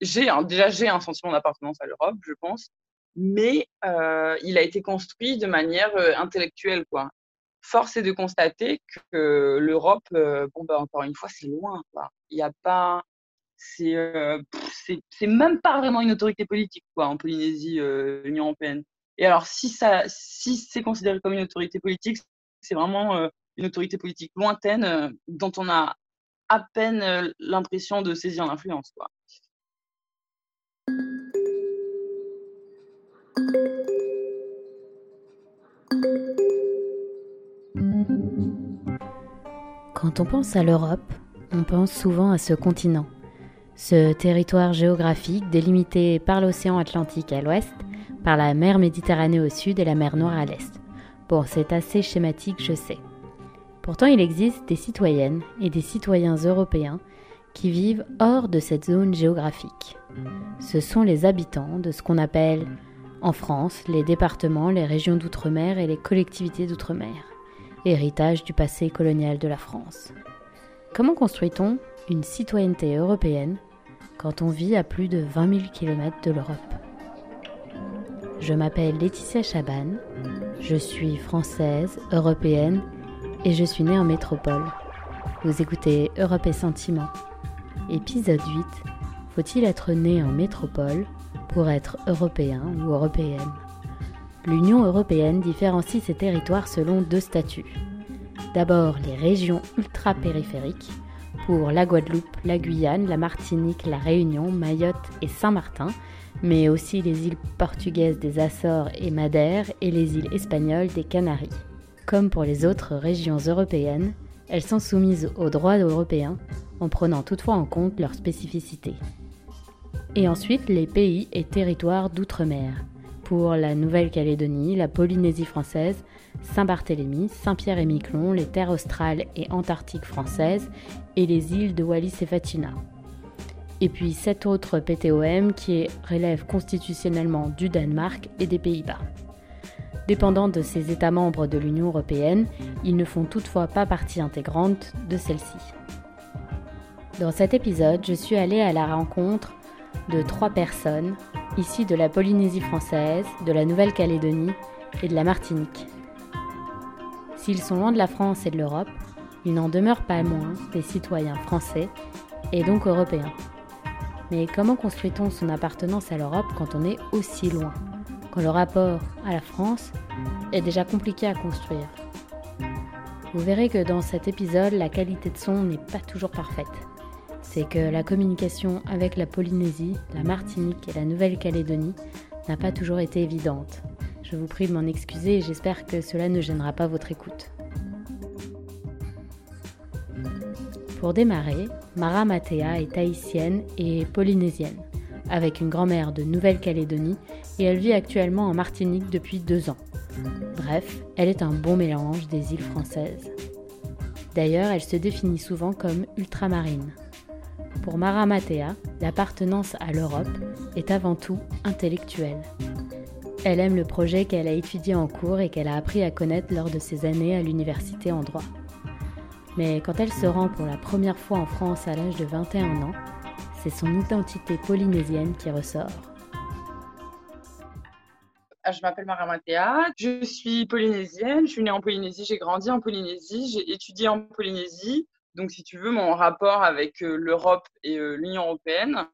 j'ai déjà j'ai un sentiment d'appartenance à l'Europe, je pense, mais il a été construit de manière intellectuelle, quoi. Force est de constater que l'Europe, bon, bah, encore une fois, c'est loin, quoi. Il n'y a pas, c'est c'est même pas vraiment une autorité politique, quoi, en Polynésie, l'Union européenne. Et alors, si ça, si c'est considéré comme une autorité politique, c'est vraiment une autorité politique lointaine dont on a à peine l'impression de saisir l'influence, quoi. Quand on pense à l'Europe, on pense souvent à ce continent, ce territoire géographique délimité par l'océan Atlantique à l'ouest, par la mer Méditerranée au sud et la mer Noire à l'est. Bon, c'est assez schématique, je sais. Pourtant, il existe des citoyennes et des citoyens européens qui vivent hors de cette zone géographique. Ce sont les habitants de ce qu'on appelle en France les départements, les régions d'outre-mer et les collectivités d'outre-mer héritage du passé colonial de la France. Comment construit-on une citoyenneté européenne quand on vit à plus de 20 000 km de l'Europe? Je m'appelle Laetitia Chaban, je suis française, européenne et je suis née en métropole. Vous écoutez Europe et Sentiments. Épisode 8 Faut-il être né en métropole pour être européen ou européenne? l'Union européenne différencie ses territoires selon deux statuts. D'abord les régions ultra-périphériques, pour la Guadeloupe, la Guyane, la Martinique, la Réunion, Mayotte et Saint-Martin, mais aussi les îles portugaises des Açores et Madère et les îles espagnoles des Canaries. Comme pour les autres régions européennes, elles sont soumises aux droits européens en prenant toutefois en compte leurs spécificités. Et ensuite les pays et territoires d'outre-mer, pour la Nouvelle-Calédonie, la Polynésie française, Saint-Barthélemy, Saint-Pierre et Miquelon, les terres australes et antarctiques françaises et les îles de Wallis et Fatina. Et puis sept autres PTOM qui relèvent constitutionnellement du Danemark et des Pays-Bas. Dépendant de ces États membres de l'Union européenne, ils ne font toutefois pas partie intégrante de celle-ci. Dans cet épisode, je suis allée à la rencontre de trois personnes ici de la Polynésie française, de la Nouvelle-Calédonie et de la Martinique. S'ils sont loin de la France et de l'Europe, ils n'en demeurent pas moins des citoyens français et donc européens. Mais comment construit-on son appartenance à l'Europe quand on est aussi loin? Le rapport à la France est déjà compliqué à construire Vous verrez que dans cet épisode, la qualité de son n'est pas toujours parfaite c'est que la communication avec la Polynésie, la Martinique et la Nouvelle-Calédonie n'a pas toujours été évidente. Je vous prie de m'en excuser et j'espère que cela ne gênera pas votre écoute. Pour démarrer, Mara Matea est haïtienne et polynésienne, avec une grand-mère de Nouvelle-Calédonie et elle vit actuellement en Martinique depuis deux ans. Bref, elle est un bon mélange des îles françaises. D'ailleurs, elle se définit souvent comme ultramarine. Pour Mara Matea, l'appartenance à l'Europe est avant tout intellectuelle. Elle aime le projet qu'elle a étudié en cours et qu'elle a appris à connaître lors de ses années à l'université en droit. Mais quand elle se rend pour la première fois en France à l'âge de 21 ans, c'est son identité polynésienne qui ressort. Ah, je m'appelle Mara Matea, je suis polynésienne, je suis née en Polynésie, j'ai grandi en Polynésie, j'ai étudié en Polynésie. Donc, si tu veux, mon rapport avec euh, l'Europe et euh, l'Union européenne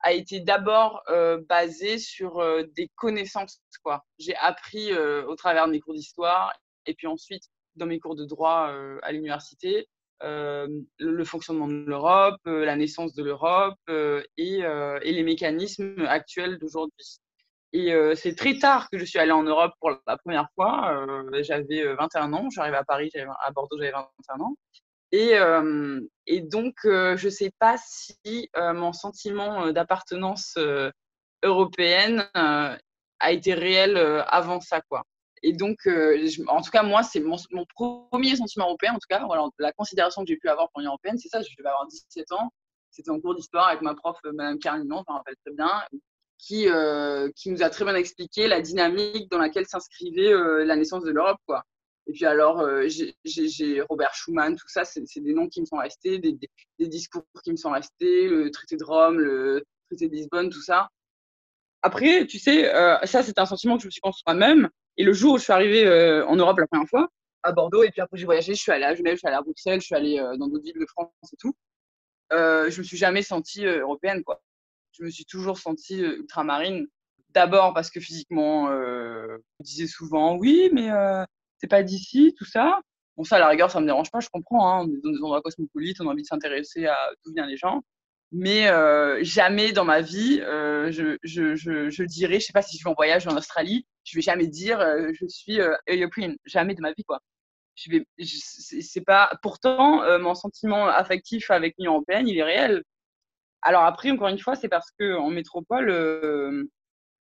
a été d'abord euh, basé sur des connaissances. Quoi. J'ai appris au travers de mes cours d'histoire et puis ensuite dans mes cours de droit à l'université le fonctionnement de l'Europe, la naissance de l'Europe et, les mécanismes actuels d'aujourd'hui. Et c'est très tard que je suis allée en Europe pour la première fois. j'avais 21 ans, j'arrivais à Paris, à Bordeaux, j'avais 21 ans. Et, et donc, je ne sais pas si mon sentiment d'appartenance européenne a été réel avant ça, quoi. Et donc, en tout cas, moi, c'est mon, premier sentiment européen, en tout cas, la considération que j'ai pu avoir pour l'Union européenne, c'est ça, je devais avoir 17 ans, c'était en cours d'histoire avec ma prof, Madame Carlignon, je me rappelle très bien, qui, qui nous a très bien expliqué la dynamique dans laquelle s'inscrivait la naissance de l'Europe, quoi. Et puis alors, euh, j'ai Robert Schuman, tout ça, c'est des noms qui me sont restés, des, discours qui me sont restés, le traité de Rome, le traité de Lisbonne, tout ça. Après, tu sais, euh, ça, c'est un sentiment que je me suis construit moi-même. Et le jour où je suis arrivée euh, en Europe la première fois, à Bordeaux, et puis après j'ai voyagé, je suis allée à Genève, je suis allée à Bruxelles, je suis allée euh, dans d'autres villes de France et tout. Euh, je me suis jamais sentie européenne, quoi. Je me suis toujours sentie ultramarine. D'abord parce que physiquement, euh, disais souvent oui, mais euh, c'est pas d'ici, tout ça. Bon, ça, à la rigueur, ça me dérange pas, je comprends. Hein, on est dans des endroits cosmopolites, on a envie de s'intéresser à d'où viennent les gens mais euh, jamais dans ma vie, euh, je, je, je, je, dirais, je sais pas si je vais en voyage en Australie, je vais jamais dire euh, je suis euh, European, jamais de ma vie quoi. Je vais, c'est pas. Pourtant, euh, mon sentiment affectif avec l'Union européenne, il est réel. Alors après, encore une fois, c'est parce que en métropole, euh,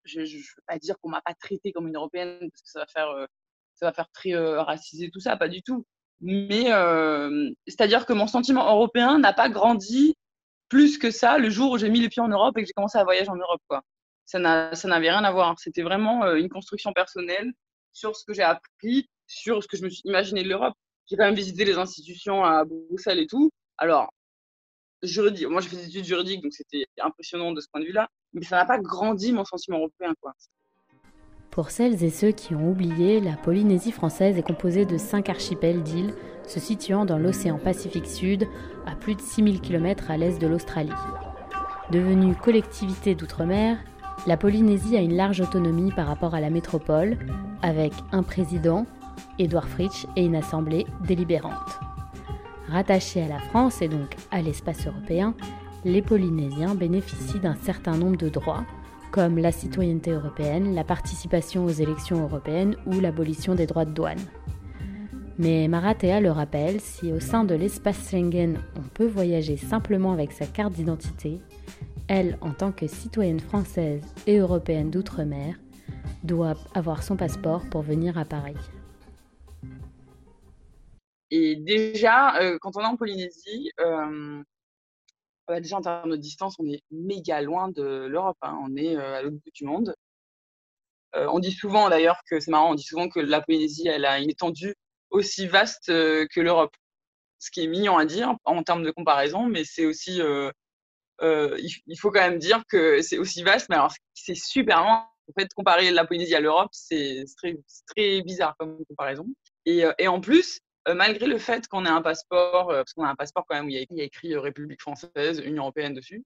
je ne veux pas dire qu'on m'a pas traité comme une européenne parce que ça va faire, ça va faire très racisé tout ça, pas du tout. Mais c'est-à-dire que mon sentiment européen n'a pas grandi plus que ça le jour où j'ai mis les pieds en Europe et que j'ai commencé à voyager en Europe. Quoi. Ça n'avait rien à voir. C'était vraiment euh, une construction personnelle sur ce que j'ai appris, sur ce que je me suis imaginé de l'Europe. J'ai quand même visité les institutions à Bruxelles et tout. Alors, juridique, moi j'ai fait des études juridiques, donc c'était impressionnant de ce point de vue-là, mais ça n'a pas grandi mon sentiment européen. Pour celles et ceux qui ont oublié, la Polynésie française est composée de cinq archipels d'îles se situant dans l'océan Pacifique Sud, à plus de 6000 km à l'est de l'Australie. Devenue collectivité d'outre-mer, la Polynésie a une large autonomie par rapport à la métropole, avec un président, Edouard Fritsch, et une assemblée délibérante. Rattachée à la France et donc à l'espace européen, les Polynésiens bénéficient d'un certain nombre de droits, comme la citoyenneté européenne, la participation aux élections européennes ou l'abolition des droits de douane. Mais Maratea le rappelle, si au sein de l'espace Schengen on peut voyager simplement avec sa carte d'identité, elle, en tant que citoyenne française et européenne d'outre-mer, doit avoir son passeport pour venir à Paris. Et déjà, euh, quand on est en Polynésie, euh, bah, déjà en termes de distance, on est méga loin de l'Europe. Hein. On est euh, à l'autre bout du monde. On dit souvent d'ailleurs que c'est marrant, on dit souvent que la Polynésie, elle a une étendue aussi vaste que l'Europe. Ce qui est mignon à dire en termes de comparaison, mais c'est aussi, il, faut quand même dire que c'est aussi vaste, mais alors c'est super loin. En fait, comparer la Polynésie à l'Europe, c'est très, bizarre comme comparaison. Et, en plus, malgré le fait qu'on ait un passeport, euh, parce qu'on a un passeport quand même où il y a, écrit euh, République française, Union européenne dessus,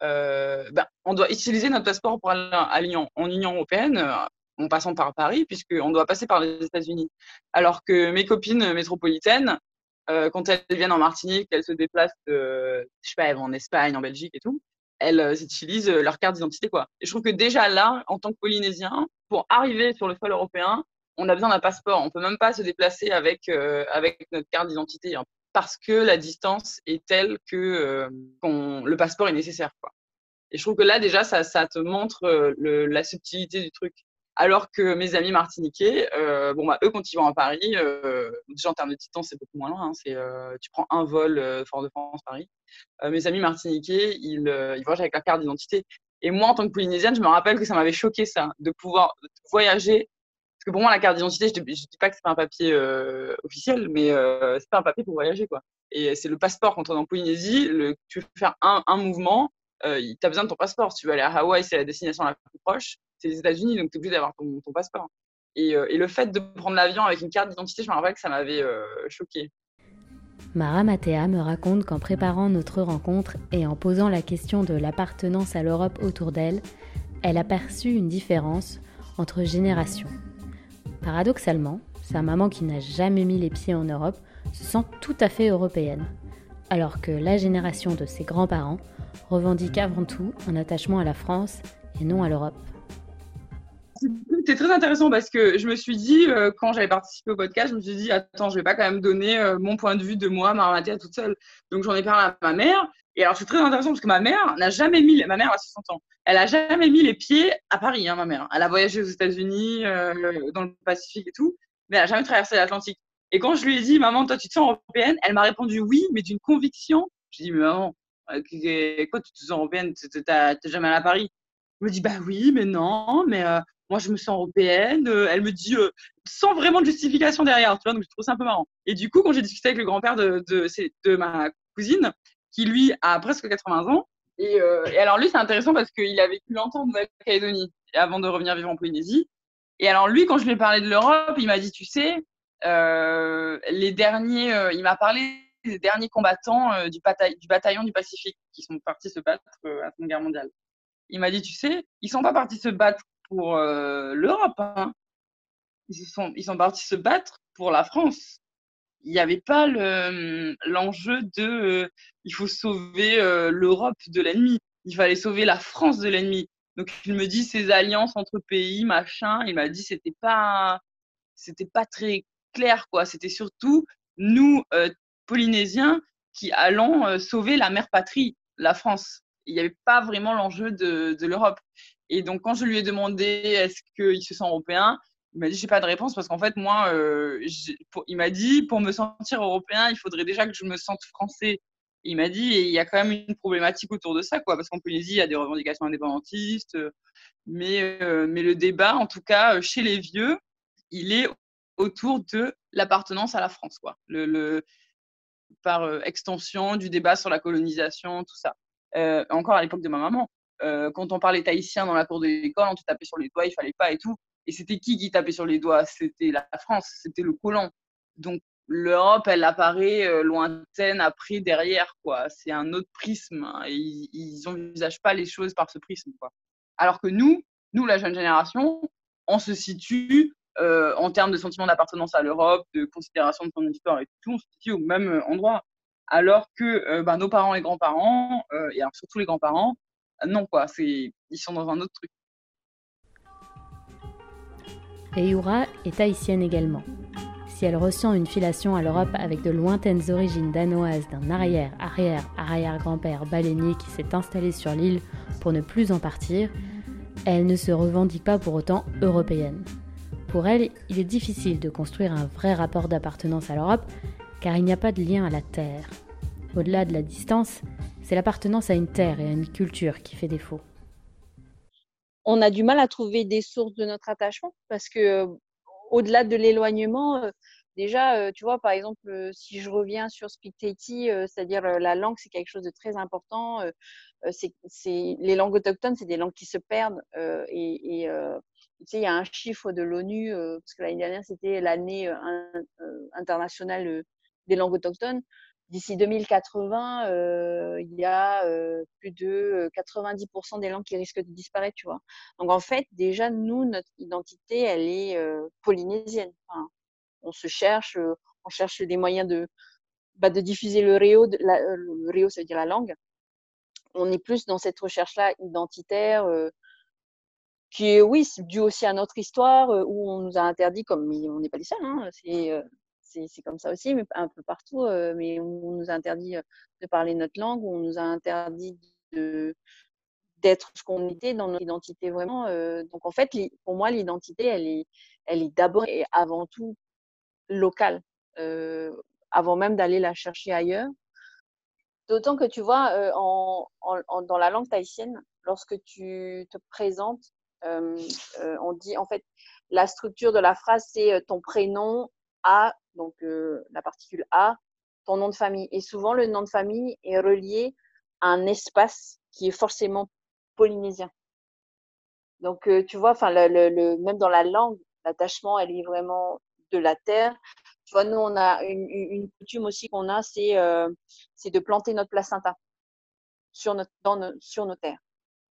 ben, on doit utiliser notre passeport pour aller en Union européenne en passant par Paris, puisqu'on doit passer par les États-Unis. Alors que mes copines métropolitaines, euh, quand elles viennent en Martinique, elles se déplacent, euh, je sais pas, en Espagne, en Belgique et tout, elles utilisent leur carte d'identité, quoi. Et je trouve que déjà là, en tant que Polynésien, pour arriver sur le sol européen, on a besoin d'un passeport. On peut même pas se déplacer avec, euh, avec notre carte d'identité hein, parce que la distance est telle que euh, le passeport est nécessaire. Quoi. Et je trouve que là, déjà, ça, ça te montre euh, le, la subtilité du truc. Alors que mes amis martiniquais, euh, bon, bah, eux, quand ils vont à Paris, euh, déjà en termes de distance, c'est beaucoup moins loin. Hein, c'est, euh, tu prends un vol Fort-de-France-Paris. mes amis martiniquais, ils, ils voyagent avec la carte d'identité. Et moi, en tant que polynésienne, je me rappelle que ça m'avait choqué ça, de pouvoir voyager pour moi, la carte d'identité, je ne dis pas que c'est pas un papier euh, officiel, mais euh, c'est pas un papier pour voyager, quoi. Et c'est le passeport quand on est en Polynésie. Tu veux faire un, mouvement, euh, tu as besoin de ton passeport. Si tu veux aller à Hawaï, c'est la destination la plus proche. C'est les États-Unis, donc tu es obligé d'avoir ton, passeport. Et, euh, et, le fait de prendre l'avion avec une carte d'identité, je me rappelle que ça m'avait euh, choqué. Mara Matea me raconte qu'en préparant notre rencontre et en posant la question de l'appartenance à l'Europe autour d'elle, elle a perçu une différence entre générations. Paradoxalement, sa maman qui n'a jamais mis les pieds en Europe se sent tout à fait européenne, alors que la génération de ses grands-parents revendique avant tout un attachement à la France et non à l'Europe. C'est très intéressant parce que je me suis dit, euh, quand j'avais participé au podcast, je me suis dit, attends, je vais pas quand même donner euh, mon point de vue de moi, Marmathia, toute seule. Donc j'en ai parlé à ma mère. Et alors c'est très intéressant parce que ma mère n'a jamais mis, ma mère a 60 ans, elle a jamais mis les pieds à Paris, hein, ma mère. Elle a voyagé aux États-Unis, euh, dans le Pacifique et tout, mais elle a jamais traversé l'Atlantique. Et quand je lui ai dit, maman, toi, tu te sens européenne, elle m'a répondu oui, mais d'une conviction. J'ai dit, mais maman, quoi, tu te sens européenne? T'as jamais allé à Paris? Elle me dit, bah oui, mais non, mais moi, je me sens européenne. Euh, elle me dit, euh, sans vraiment de justification derrière, tu vois, donc je trouve ça un peu marrant. Et du coup, quand j'ai discuté avec le grand-père de, de, de, ma cousine, qui lui a presque 80 ans, Et, alors lui, c'est intéressant parce qu'il a vécu longtemps en Nouvelle-Calédonie avant de revenir vivre en Polynésie. Et alors lui, quand je lui ai parlé de l'Europe, il m'a dit, tu sais, les derniers, il m'a parlé des derniers combattants du, du, bataillon du Pacifique qui sont partis se battre à la Seconde Guerre mondiale. Il m'a dit, tu sais, ils sont pas partis se battre pour l'Europe. Hein. Ils, sont, partis se battre pour la France. Il n'y avait pas l'enjeu de il faut sauver l'Europe de l'ennemi. Il fallait sauver la France de l'ennemi. Donc il me dit ces alliances entre pays, machin. Il m'a dit c'était pas c'était pas très clair quoi. C'était surtout nous Polynésiens qui allons sauver la mère patrie, la France. Il n'y avait pas vraiment l'enjeu de l'Europe. Et donc quand je lui ai demandé est-ce qu'il se sent européen, il m'a dit j'ai pas de réponse parce qu'en fait moi euh, il m'a dit pour me sentir européen il faudrait déjà que je me sente français. Il m'a dit il y a quand même une problématique autour de ça quoi parce qu'en Polynésie il y a des revendications indépendantistes mais euh, mais le débat en tout cas chez les vieux il est autour de l'appartenance à la France quoi. Par euh, extension du débat sur la colonisation tout ça. Encore à l'époque de ma maman quand on parlait tahitien dans la cour de l'école on te tapait sur les doigts il fallait pas et tout et c'était qui qui tapait sur les doigts? C'était la France, c'était le colon. Donc l'Europe, elle apparaît euh, lointaine après, derrière, quoi. C'est un autre prisme. Hein, et ils n'envisagent pas les choses par ce prisme, quoi. Alors que nous, nous, la jeune génération, on se situe euh, en termes de sentiment d'appartenance à l'Europe, de considération de son histoire et tout, on se situe au même euh, endroit. Alors que bah, nos parents et grands-parents, et surtout les grands-parents, non, quoi. Ils sont dans un autre truc. Et Yura est haïtienne également. Si elle ressent une filation à l'Europe avec de lointaines origines danoises d'un arrière, arrière, arrière-grand-père baleinier qui s'est installé sur l'île pour ne plus en partir, elle ne se revendique pas pour autant européenne. Pour elle, il est difficile de construire un vrai rapport d'appartenance à l'Europe car il n'y a pas de lien à la terre. Au-delà de la distance, c'est l'appartenance à une terre et à une culture qui fait défaut on a du mal à trouver des sources de notre attachement parce que au-delà de l'éloignement, déjà, tu vois, par exemple, si je reviens sur Speak c'est-à-dire la langue, c'est quelque chose de très important. c'est, les langues autochtones, c'est des langues qui se perdent. et, tu sais, il y a un chiffre de l'ONU, parce que l'année dernière, c'était l'année internationale des langues autochtones d'ici 2080, euh, il y a euh, plus de 90% euh, des langues qui risquent de disparaître, tu vois. Donc en fait, déjà nous, notre identité, elle est polynésienne. on se cherche, on cherche des moyens de bah, de diffuser le réo, le réo, ça veut dire la langue. On est plus dans cette recherche-là identitaire. qui est, oui, dû aussi à notre histoire, où on nous a interdit, comme on n'est pas les seuls, hein, c'est c'est comme ça aussi, mais un peu partout. Euh, mais on nous a interdit euh, de parler notre langue, on nous a interdit d'être ce qu'on était dans notre identité vraiment. Euh, donc en fait, pour moi, l'identité, elle est, elle est d'abord et avant tout locale, avant même d'aller la chercher ailleurs. D'autant que tu vois, dans la langue tahitienne, lorsque tu te présentes, on dit en fait la structure de la phrase, c'est ton prénom A donc euh, la particule A, ton nom de famille. Et souvent, le nom de famille est relié à un espace qui est forcément polynésien. Donc, euh, tu vois, le, même dans la langue, l'attachement, elle est vraiment de la terre. Tu vois, nous, on a une, coutume aussi qu'on a, euh, c'est de planter notre placenta sur, notre, dans sur nos terres.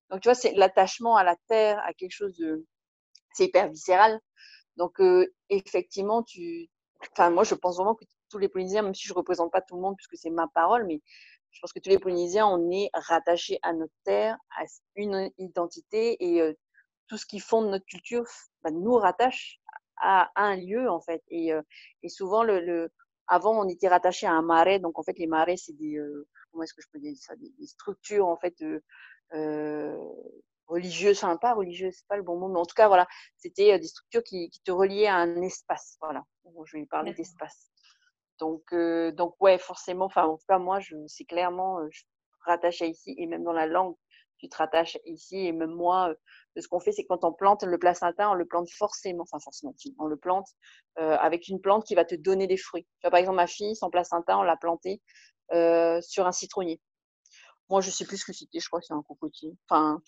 Donc, tu vois, c'est l'attachement à la terre, à quelque chose de. C'est hyper viscéral. Donc, effectivement, tu, enfin, moi, je pense vraiment que tous les Polynésiens, même si je ne représente pas tout le monde puisque c'est ma parole, mais je pense que tous les Polynésiens, on est rattachés à notre terre, à une identité et euh, tout ce qui fonde notre culture bah, nous rattache à, un lieu, en fait. Et, euh, et souvent, le, le, avant, on était rattaché à un marais. Donc, en fait, les marais, c'est des, euh, comment est-ce que je peux dire ça, des, structures, en fait, religieuses, enfin pas religieuses, c'est pas le bon mot, mais en tout cas voilà, c'était des structures qui, qui, te reliaient à un espace, voilà. je vais parler d'espace. Donc donc ouais, forcément, enfin en tout cas moi, je c'est clairement je rattache à ici et même dans la langue, tu te rattaches ici et même moi, ce qu'on fait, c'est quand on plante le placenta, on le plante forcément, enfin forcément, on le plante avec une plante qui va te donner des fruits. Tu vois, par exemple, ma fille, son placenta, on l'a planté sur un citronnier moi, je sais plus ce que c'était, je crois que c'est un cocotier. Enfin,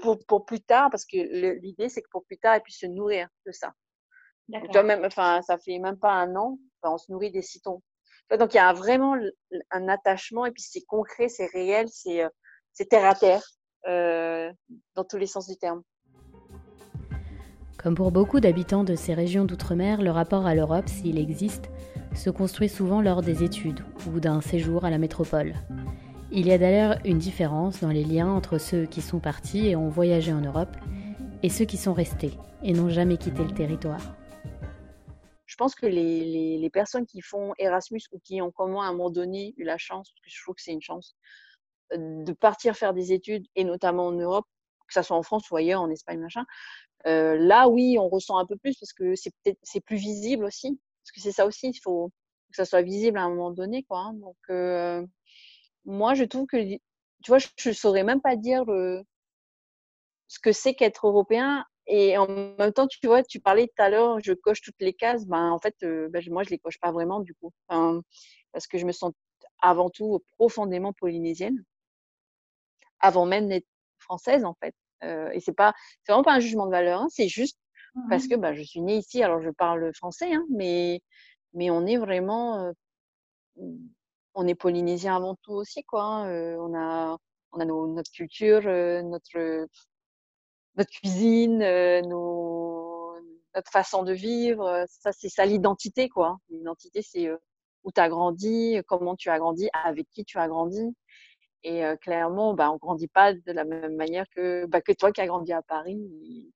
pour, pour, plus tard, parce que l'idée, c'est que pour plus tard, elle puisse se nourrir de ça. Donc, même, enfin, ça fait même pas un an, on se nourrit des citons. Donc, il y a vraiment un attachement, et puis c'est concret, c'est réel, c'est terre à terre, euh, dans tous les sens du terme. Comme pour beaucoup d'habitants de ces régions d'outre-mer, le rapport à l'Europe, s'il existe, se construit souvent lors des études ou d'un séjour à la métropole. Il y a d'ailleurs une différence dans les liens entre ceux qui sont partis et ont voyagé en Europe et ceux qui sont restés et n'ont jamais quitté le territoire. Je pense que les, personnes qui font Erasmus ou qui ont comment à un moment donné eu la chance, parce que je trouve que c'est une chance, euh, de partir faire des études, et notamment en Europe, que ce soit en France ou ailleurs, en Espagne, machin, euh, là, oui, on ressent un peu plus parce que c'est c'est plus visible aussi. Parce que c'est ça aussi, il faut que ça soit visible à un moment donné, quoi. Hein. Donc, euh, moi, je trouve que, tu vois, je ne saurais même pas dire ce que c'est qu'être européen. Et en même temps, tu vois, tu parlais tout à l'heure, je coche toutes les cases. Ben, en fait, euh, ben, moi, je les coche pas vraiment, du coup. parce que je me sens avant tout profondément polynésienne, avant même d'être française, en fait. Euh, et c'est pas, c'est vraiment pas un jugement de valeur, hein, c'est juste parce que ben, je suis née ici, alors je parle français, hein, mais, mais on est vraiment euh, on est polynésien avant tout aussi, quoi. Hein, euh, on a, on a notre culture, euh, notre, notre cuisine, euh, notre façon de vivre. Ça, c'est ça l'identité, quoi. L'identité, c'est où tu as grandi, comment tu as grandi, avec qui tu as grandi. Et clairement, bah, on grandit pas de la même manière que, bah, que toi qui as grandi à Paris,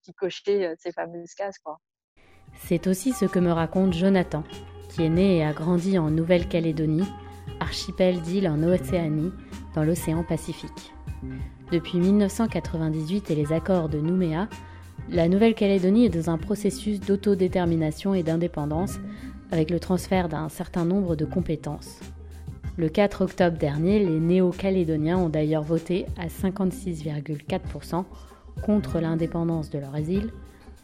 qui cochait ces fameuses cases, quoi. C'est aussi ce que me raconte Jonathan, qui est né et a grandi en Nouvelle-Calédonie archipel d'îles en Océanie, dans l'océan Pacifique. Depuis 1998 et les accords de Nouméa, la Nouvelle-Calédonie est dans un processus d'autodétermination et d'indépendance avec le transfert d'un certain nombre de compétences. Le 4 octobre dernier, les néo-calédoniens ont d'ailleurs voté à 56,4% contre l'indépendance de leur île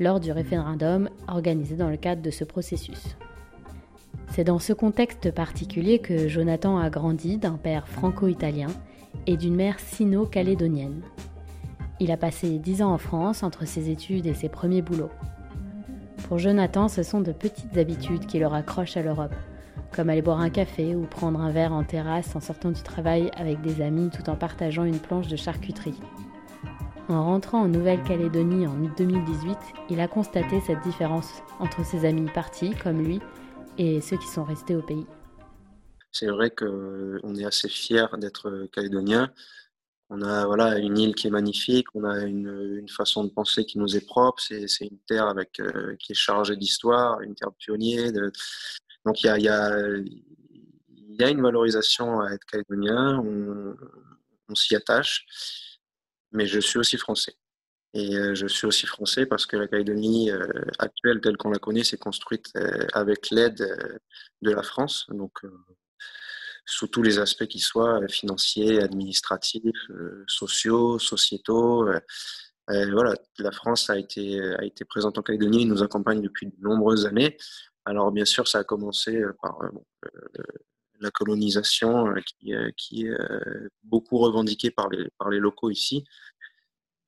lors du référendum organisé dans le cadre de ce processus. C'est dans ce contexte particulier que Jonathan a grandi d'un père franco-italien et d'une mère sino-calédonienne. Il a passé dix ans en France entre ses études et ses premiers boulots. Pour Jonathan, ce sont de petites habitudes qui le raccrochent à l'Europe, comme aller boire un café ou prendre un verre en terrasse en sortant du travail avec des amis tout en partageant une planche de charcuterie. En rentrant en Nouvelle-Calédonie en 2018, il a constaté cette différence entre ses amis partis, comme lui, et ceux qui sont restés au pays. C'est vrai qu'on est assez fiers d'être calédonien. On a voilà, une île qui est magnifique, on a une, façon de penser qui nous est propre. C'est, une terre avec, euh, qui est chargée d'histoire, une terre de pionniers. Donc il y a, y, a, y a, une valorisation à être calédonien, on, on s'y attache, mais je suis aussi français. Et euh, je suis aussi français parce que la Calédonie euh, actuelle, telle qu'on la connaît, s'est construite euh, avec l'aide de la France, donc sous tous les aspects qui soient, financiers, administratifs, sociaux, sociétaux. voilà, la France a été, a été présente en Calédonie nous accompagne depuis de nombreuses années. Alors bien sûr, ça a commencé par la colonisation qui, qui est beaucoup revendiquée par les, par les locaux ici.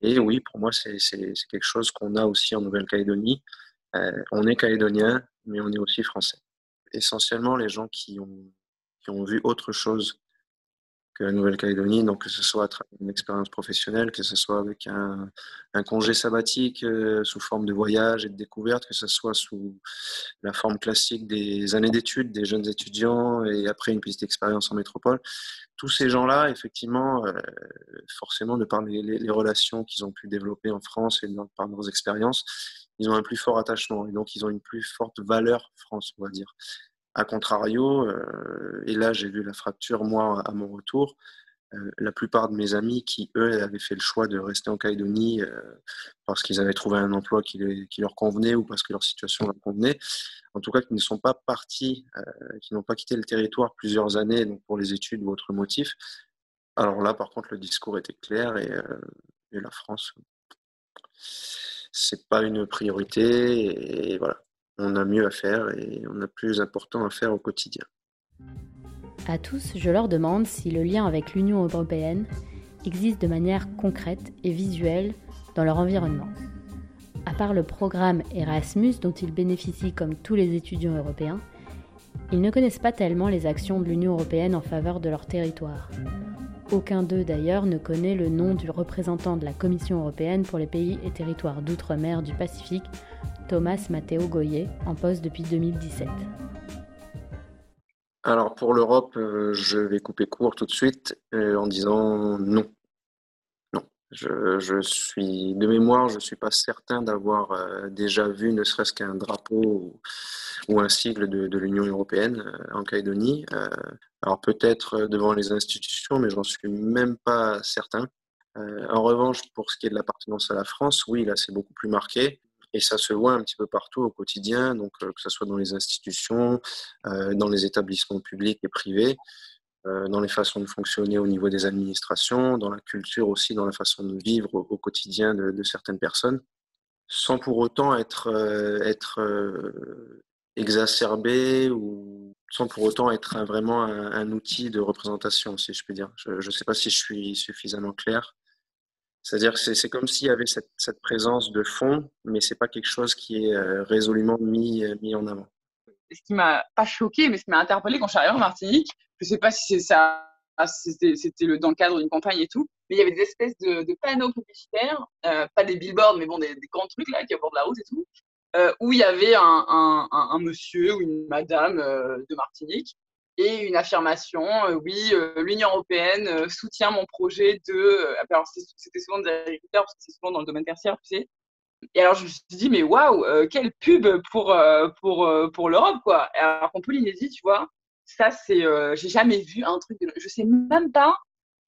Et oui, pour moi, c'est quelque chose qu'on a aussi en Nouvelle-Calédonie. Euh, on est calédonien, mais on est aussi français. Essentiellement, les gens qui ont, qui ont vu autre chose que la Nouvelle-Calédonie, donc que ce soit une expérience professionnelle, que ce soit avec un, congé sabbatique euh, sous forme de voyage et de découverte, que ce soit sous la forme classique des années d'études, des jeunes étudiants et après une petite expérience en métropole. Tous ces gens-là, effectivement, euh, forcément, de par les, les relations qu'ils ont pu développer en France et par leurs expériences, ils ont un plus fort attachement et donc ils ont une plus forte valeur France, on va dire. A contrario, euh, et là j'ai vu la fracture moi à mon retour, euh, la plupart de mes amis qui eux avaient fait le choix de rester en Calédonie euh, parce qu'ils avaient trouvé un emploi qui, leur convenait ou parce que leur situation leur convenait, en tout cas qui ne sont pas partis, qui n'ont pas quitté le territoire plusieurs années pour les études ou autres motifs. Alors là par contre le discours était clair et, et la France c'est pas une priorité et voilà on a mieux à faire et on a plus important à faire au quotidien. À tous, je leur demande si le lien avec l'Union européenne existe de manière concrète et visuelle dans leur environnement. À part le programme Erasmus dont ils bénéficient comme tous les étudiants européens, ils ne connaissent pas tellement les actions de l'Union européenne en faveur de leur territoire. Aucun d'eux d'ailleurs ne connaît le nom du représentant de la Commission européenne pour les pays et territoires d'outre-mer du Pacifique, Thomas Matteo Goyer, en poste depuis 2017. Alors pour l'Europe, euh, je vais couper court tout de suite euh, en disant non. Je, suis de mémoire, je ne suis pas certain d'avoir euh, déjà vu ne serait-ce qu'un drapeau ou, un sigle de, l'Union européenne en Calédonie. Alors peut-être devant les institutions, mais j'en suis même pas certain. en revanche, pour ce qui est de l'appartenance à la France, oui, là c'est beaucoup plus marqué. Et ça se voit un petit peu partout au quotidien, donc que ce soit dans les institutions, dans les établissements publics et privés. Euh, dans les façons de fonctionner au niveau des administrations, dans la culture aussi, dans la façon de vivre au, quotidien de, certaines personnes, sans pour autant être, euh, être euh, exacerbé ou sans pour autant être vraiment un, outil de représentation, si je peux dire. Je ne sais pas si je suis suffisamment clair. C'est-à-dire que c'est comme s'il y avait cette, présence de fond, mais c'est pas quelque chose qui est résolument mis, mis en avant. Ce qui m'a pas choqué, mais ce qui m'a interpellé quand je suis arrivée en Martinique, je sais pas si c'est ça, c'était dans le cadre d'une campagne et tout, mais il y avait des espèces de, panneaux publicitaires, euh, pas des billboards, mais bon, des, grands trucs là qui abordent la route et tout, euh, où il y avait un, un, monsieur ou une madame euh, de Martinique et une affirmation, oui, l'Union européenne soutient mon projet de. alors c'était souvent des agriculteurs parce que c'est souvent dans le domaine tertiaire, tu sais. Et alors je me suis dit mais waouh, quelle pub pour pour pour l'Europe quoi. Alors qu'en Polynésie, tu vois, ça, c'est, euh, j'ai jamais vu un truc. De... Je sais même pas.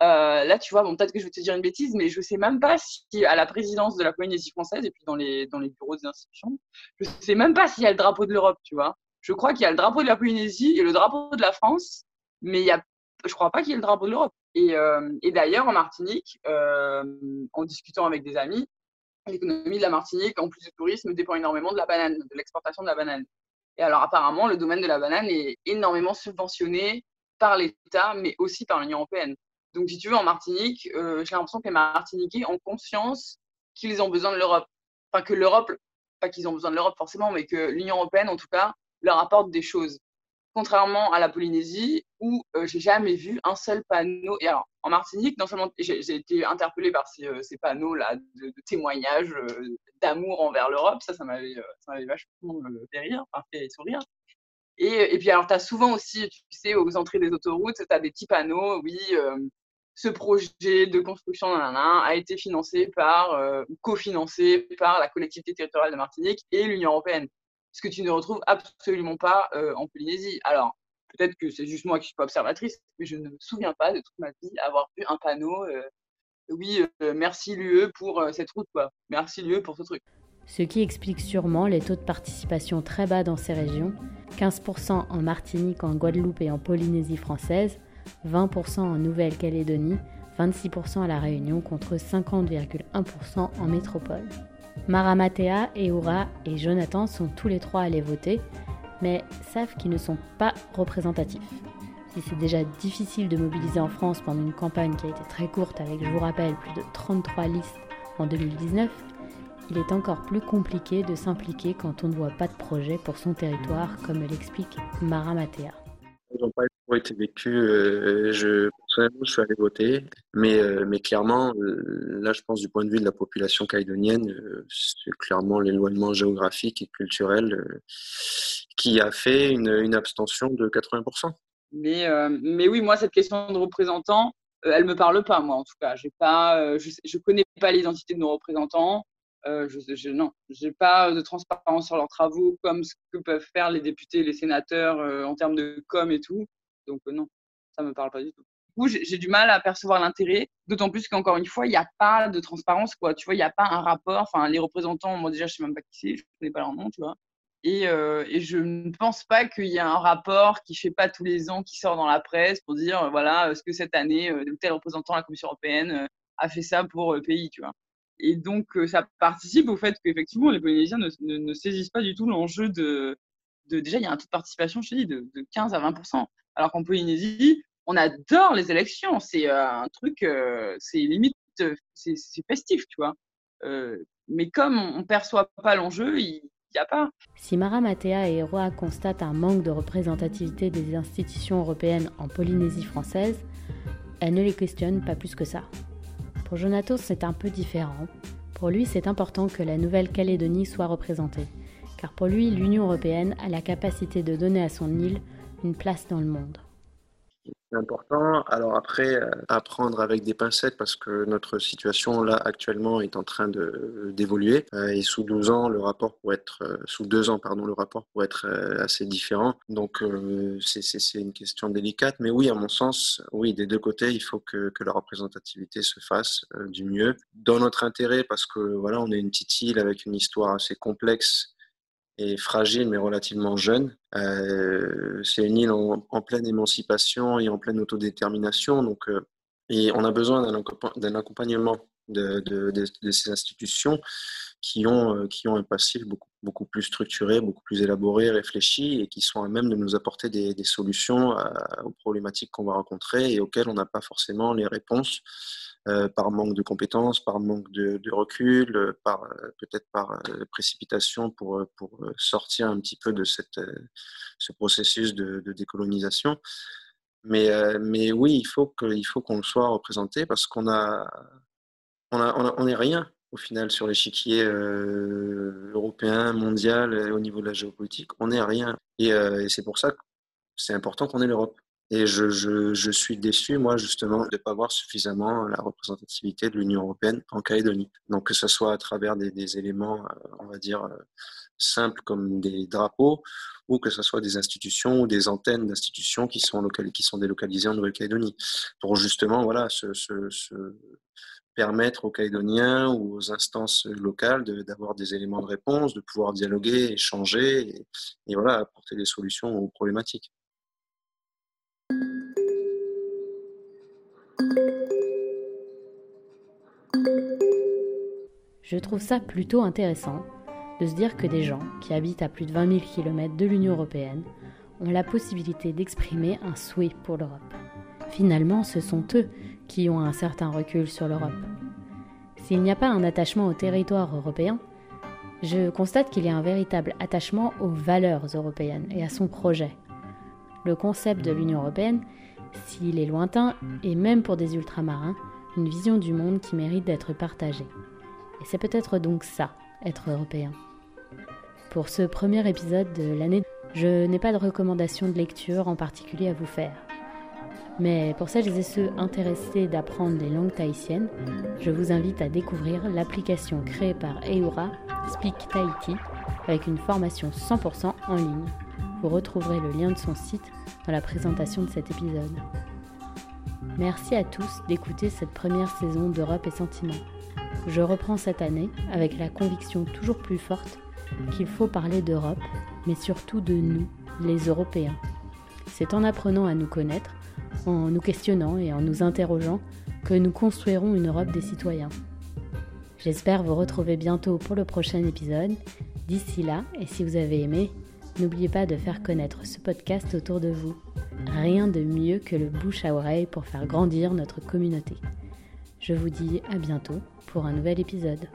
Euh, là, tu vois, bon, peut-être que je vais te dire une bêtise, mais je sais même pas si à la présidence de la Polynésie française et puis dans les dans les bureaux des institutions, je sais même pas s'il y a le drapeau de l'Europe, tu vois. Je crois qu'il y a le drapeau de la Polynésie et le drapeau de la France, mais il y a, je crois pas qu'il y ait le drapeau de l'Europe. Et, euh, d'ailleurs, en Martinique, euh, en discutant avec des amis, l'économie de la Martinique, en plus du tourisme, dépend énormément de la banane, de l'exportation de la banane. Et alors apparemment, le domaine de la banane est énormément subventionné par l'État, mais aussi par l'Union européenne. Donc si tu veux, en Martinique, euh, j'ai l'impression que les Martiniquais ont conscience qu'ils ont besoin de l'Europe. Enfin que l'Europe, pas qu'ils ont besoin de l'Europe forcément, mais que l'Union européenne, en tout cas, leur apporte des choses contrairement à la Polynésie où euh, j'ai jamais vu un seul panneau. Et alors, en Martinique, non seulement j'ai été interpellée par ces, euh, ces panneaux-là de, témoignages euh, d'amour envers l'Europe, ça, ça m'avait vachement fait rire, enfin, fait sourire. Et, et puis, alors, tu as souvent aussi, tu sais, aux entrées des autoroutes, tu as des petits panneaux, oui, ce projet de construction a été financé par, cofinancé par la collectivité territoriale de Martinique et l'Union européenne ce que tu ne retrouves absolument pas euh, en Polynésie. Alors, peut-être que c'est juste moi qui suis pas observatrice, mais je ne me souviens pas de toute ma vie avoir vu un panneau euh, oui, euh, merci l'UE pour cette route, quoi. Merci l'UE pour ce truc. Ce qui explique sûrement les taux de participation très bas dans ces régions 15% en Martinique, en Guadeloupe et en Polynésie française, 20% en Nouvelle-Calédonie, 26% à La Réunion contre 50,1% en métropole. Maramatea, Eura et Jonathan sont tous les trois allés voter, mais savent qu'ils ne sont pas représentatifs. Si c'est déjà difficile de mobiliser en France pendant une campagne qui a été très courte avec, je vous rappelle, plus de 33 listes en 2019, il est encore plus compliqué de s'impliquer quand on ne voit pas de projet pour son territoire, comme l'explique été vécus. Euh, je suis allé voter, mais, euh, mais clairement, euh, là, je pense du point de vue de la population caïdonienne, c'est clairement l'éloignement géographique et culturel qui a fait une, abstention de 80%. Mais, mais oui, moi, cette question de représentants, elle me parle pas, moi, en tout cas. Pas, je ne connais pas l'identité de nos représentants. Euh, je, je, non, j'ai pas de transparence sur leurs travaux comme ce que peuvent faire les députés, les sénateurs euh, en termes de com et tout. Donc euh, non, ça me parle pas du tout. J'ai du mal à percevoir l'intérêt, d'autant plus qu'encore une fois, il n'y a pas de transparence, quoi. Tu vois, il n'y a pas un rapport. Enfin, les représentants, moi déjà, je sais même pas qui c'est, je connais pas leur nom, tu vois. Et, et, je ne pense pas qu'il y a un rapport qui fait pas tous les ans, qui sort dans la presse pour dire, voilà, ce que cette année, tel représentant de la Commission européenne a fait ça pour le pays, tu vois. Et donc, euh, ça participe au fait qu'effectivement, les Polynésiens ne, saisissent pas du tout l'enjeu de, Déjà, il y a un taux de participation, je te dis, de, 15 à 20% Alors qu'en Polynésie, on adore les élections. C'est un truc, c'est limite, c'est festif, tu vois. mais comme on ne perçoit pas l'enjeu, il n'y a pas. Si Mara Matea et Roa constatent un manque de représentativité des institutions européennes en Polynésie française, elle ne les questionne pas plus que ça. Pour Jonatos, c'est un peu différent. Pour lui, c'est important que la Nouvelle-Calédonie soit représentée, car pour lui, l'Union européenne a la capacité de donner à son île une place dans le monde. Important. Alors après, euh, à prendre avec des pincettes parce que notre situation là actuellement est en train de d'évoluer euh, et sous 12 ans le rapport pourrait être euh, sous deux ans pardon le rapport pourrait être assez différent. Donc c'est c'est une question délicate, mais oui à mon sens oui des deux côtés il faut que que la représentativité se fasse du mieux dans notre intérêt parce que voilà on est une petite île avec une histoire assez complexe est fragile mais relativement jeune. Euh, c'est une île en, pleine émancipation et en pleine autodétermination. Donc, euh, et on a besoin d'un accompagnement de, ces institutions qui ont, euh, qui ont un passif beaucoup, beaucoup plus structuré, beaucoup plus élaboré, réfléchi et qui sont à même de nous apporter des, solutions aux problématiques qu'on va rencontrer et auxquelles on n'a pas forcément les réponses. Euh, par manque de compétences, par manque de, recul, euh, par euh, peut-être par précipitation pour, pour sortir un petit peu de cette, ce processus de, décolonisation. Mais, mais oui, il faut qu'on soit représenté parce qu'on a, on a, on, est rien au final sur l'échiquier européen, mondial, au niveau de la géopolitique. On n'est rien. Et, et c'est pour ça que c'est important qu'on ait l'Europe. Et je, suis déçu, moi, justement, de ne pas voir suffisamment la représentativité de l'Union européenne en Calédonie. Donc, que ce soit à travers des, éléments, euh, on va dire, euh, simples comme des drapeaux, ou que ce soit des institutions ou des antennes d'institutions qui sont, délocalisées en Nouvelle-Calédonie. Pour justement, voilà, se permettre aux Calédoniens ou aux instances locales d'avoir des éléments de réponse, de pouvoir dialoguer, échanger et, et voilà, apporter des solutions aux problématiques. Je trouve ça plutôt intéressant de se dire que des gens qui habitent à plus de 20 000 km de l'Union européenne ont la possibilité d'exprimer un souhait pour l'Europe. Finalement, ce sont eux qui ont un certain recul sur l'Europe. S'il n'y a pas un attachement au territoire européen, je constate qu'il y a un véritable attachement aux valeurs européennes et à son projet. Le concept de l'Union européenne s'il est lointain, et même pour des ultramarins, une vision du monde qui mérite d'être partagée. Et c'est peut-être donc ça, être européen. Pour ce premier épisode de l'année, je n'ai pas de recommandation de lecture en particulier à vous faire. Mais pour celles et ceux intéressés d'apprendre les langues tahitiennes, je vous invite à découvrir l'application créée par Eura, Speak Tahiti, avec une formation 100% en ligne. Vous retrouverez le lien de son site dans la présentation de cet épisode. Merci à tous d'écouter cette première saison d'Europe et Sentiments. Je reprends cette année avec la conviction toujours plus forte qu'il faut parler d'Europe, mais surtout de nous, les Européens. C'est en apprenant à nous connaître, en nous questionnant et en nous interrogeant que nous construirons une Europe des citoyens. J'espère vous retrouver bientôt pour le prochain épisode. D'ici là, et si vous avez aimé, N'oubliez pas de faire connaître ce podcast autour de vous. Rien de mieux que le bouche à oreille pour faire grandir notre communauté. Je vous dis à bientôt pour un nouvel épisode.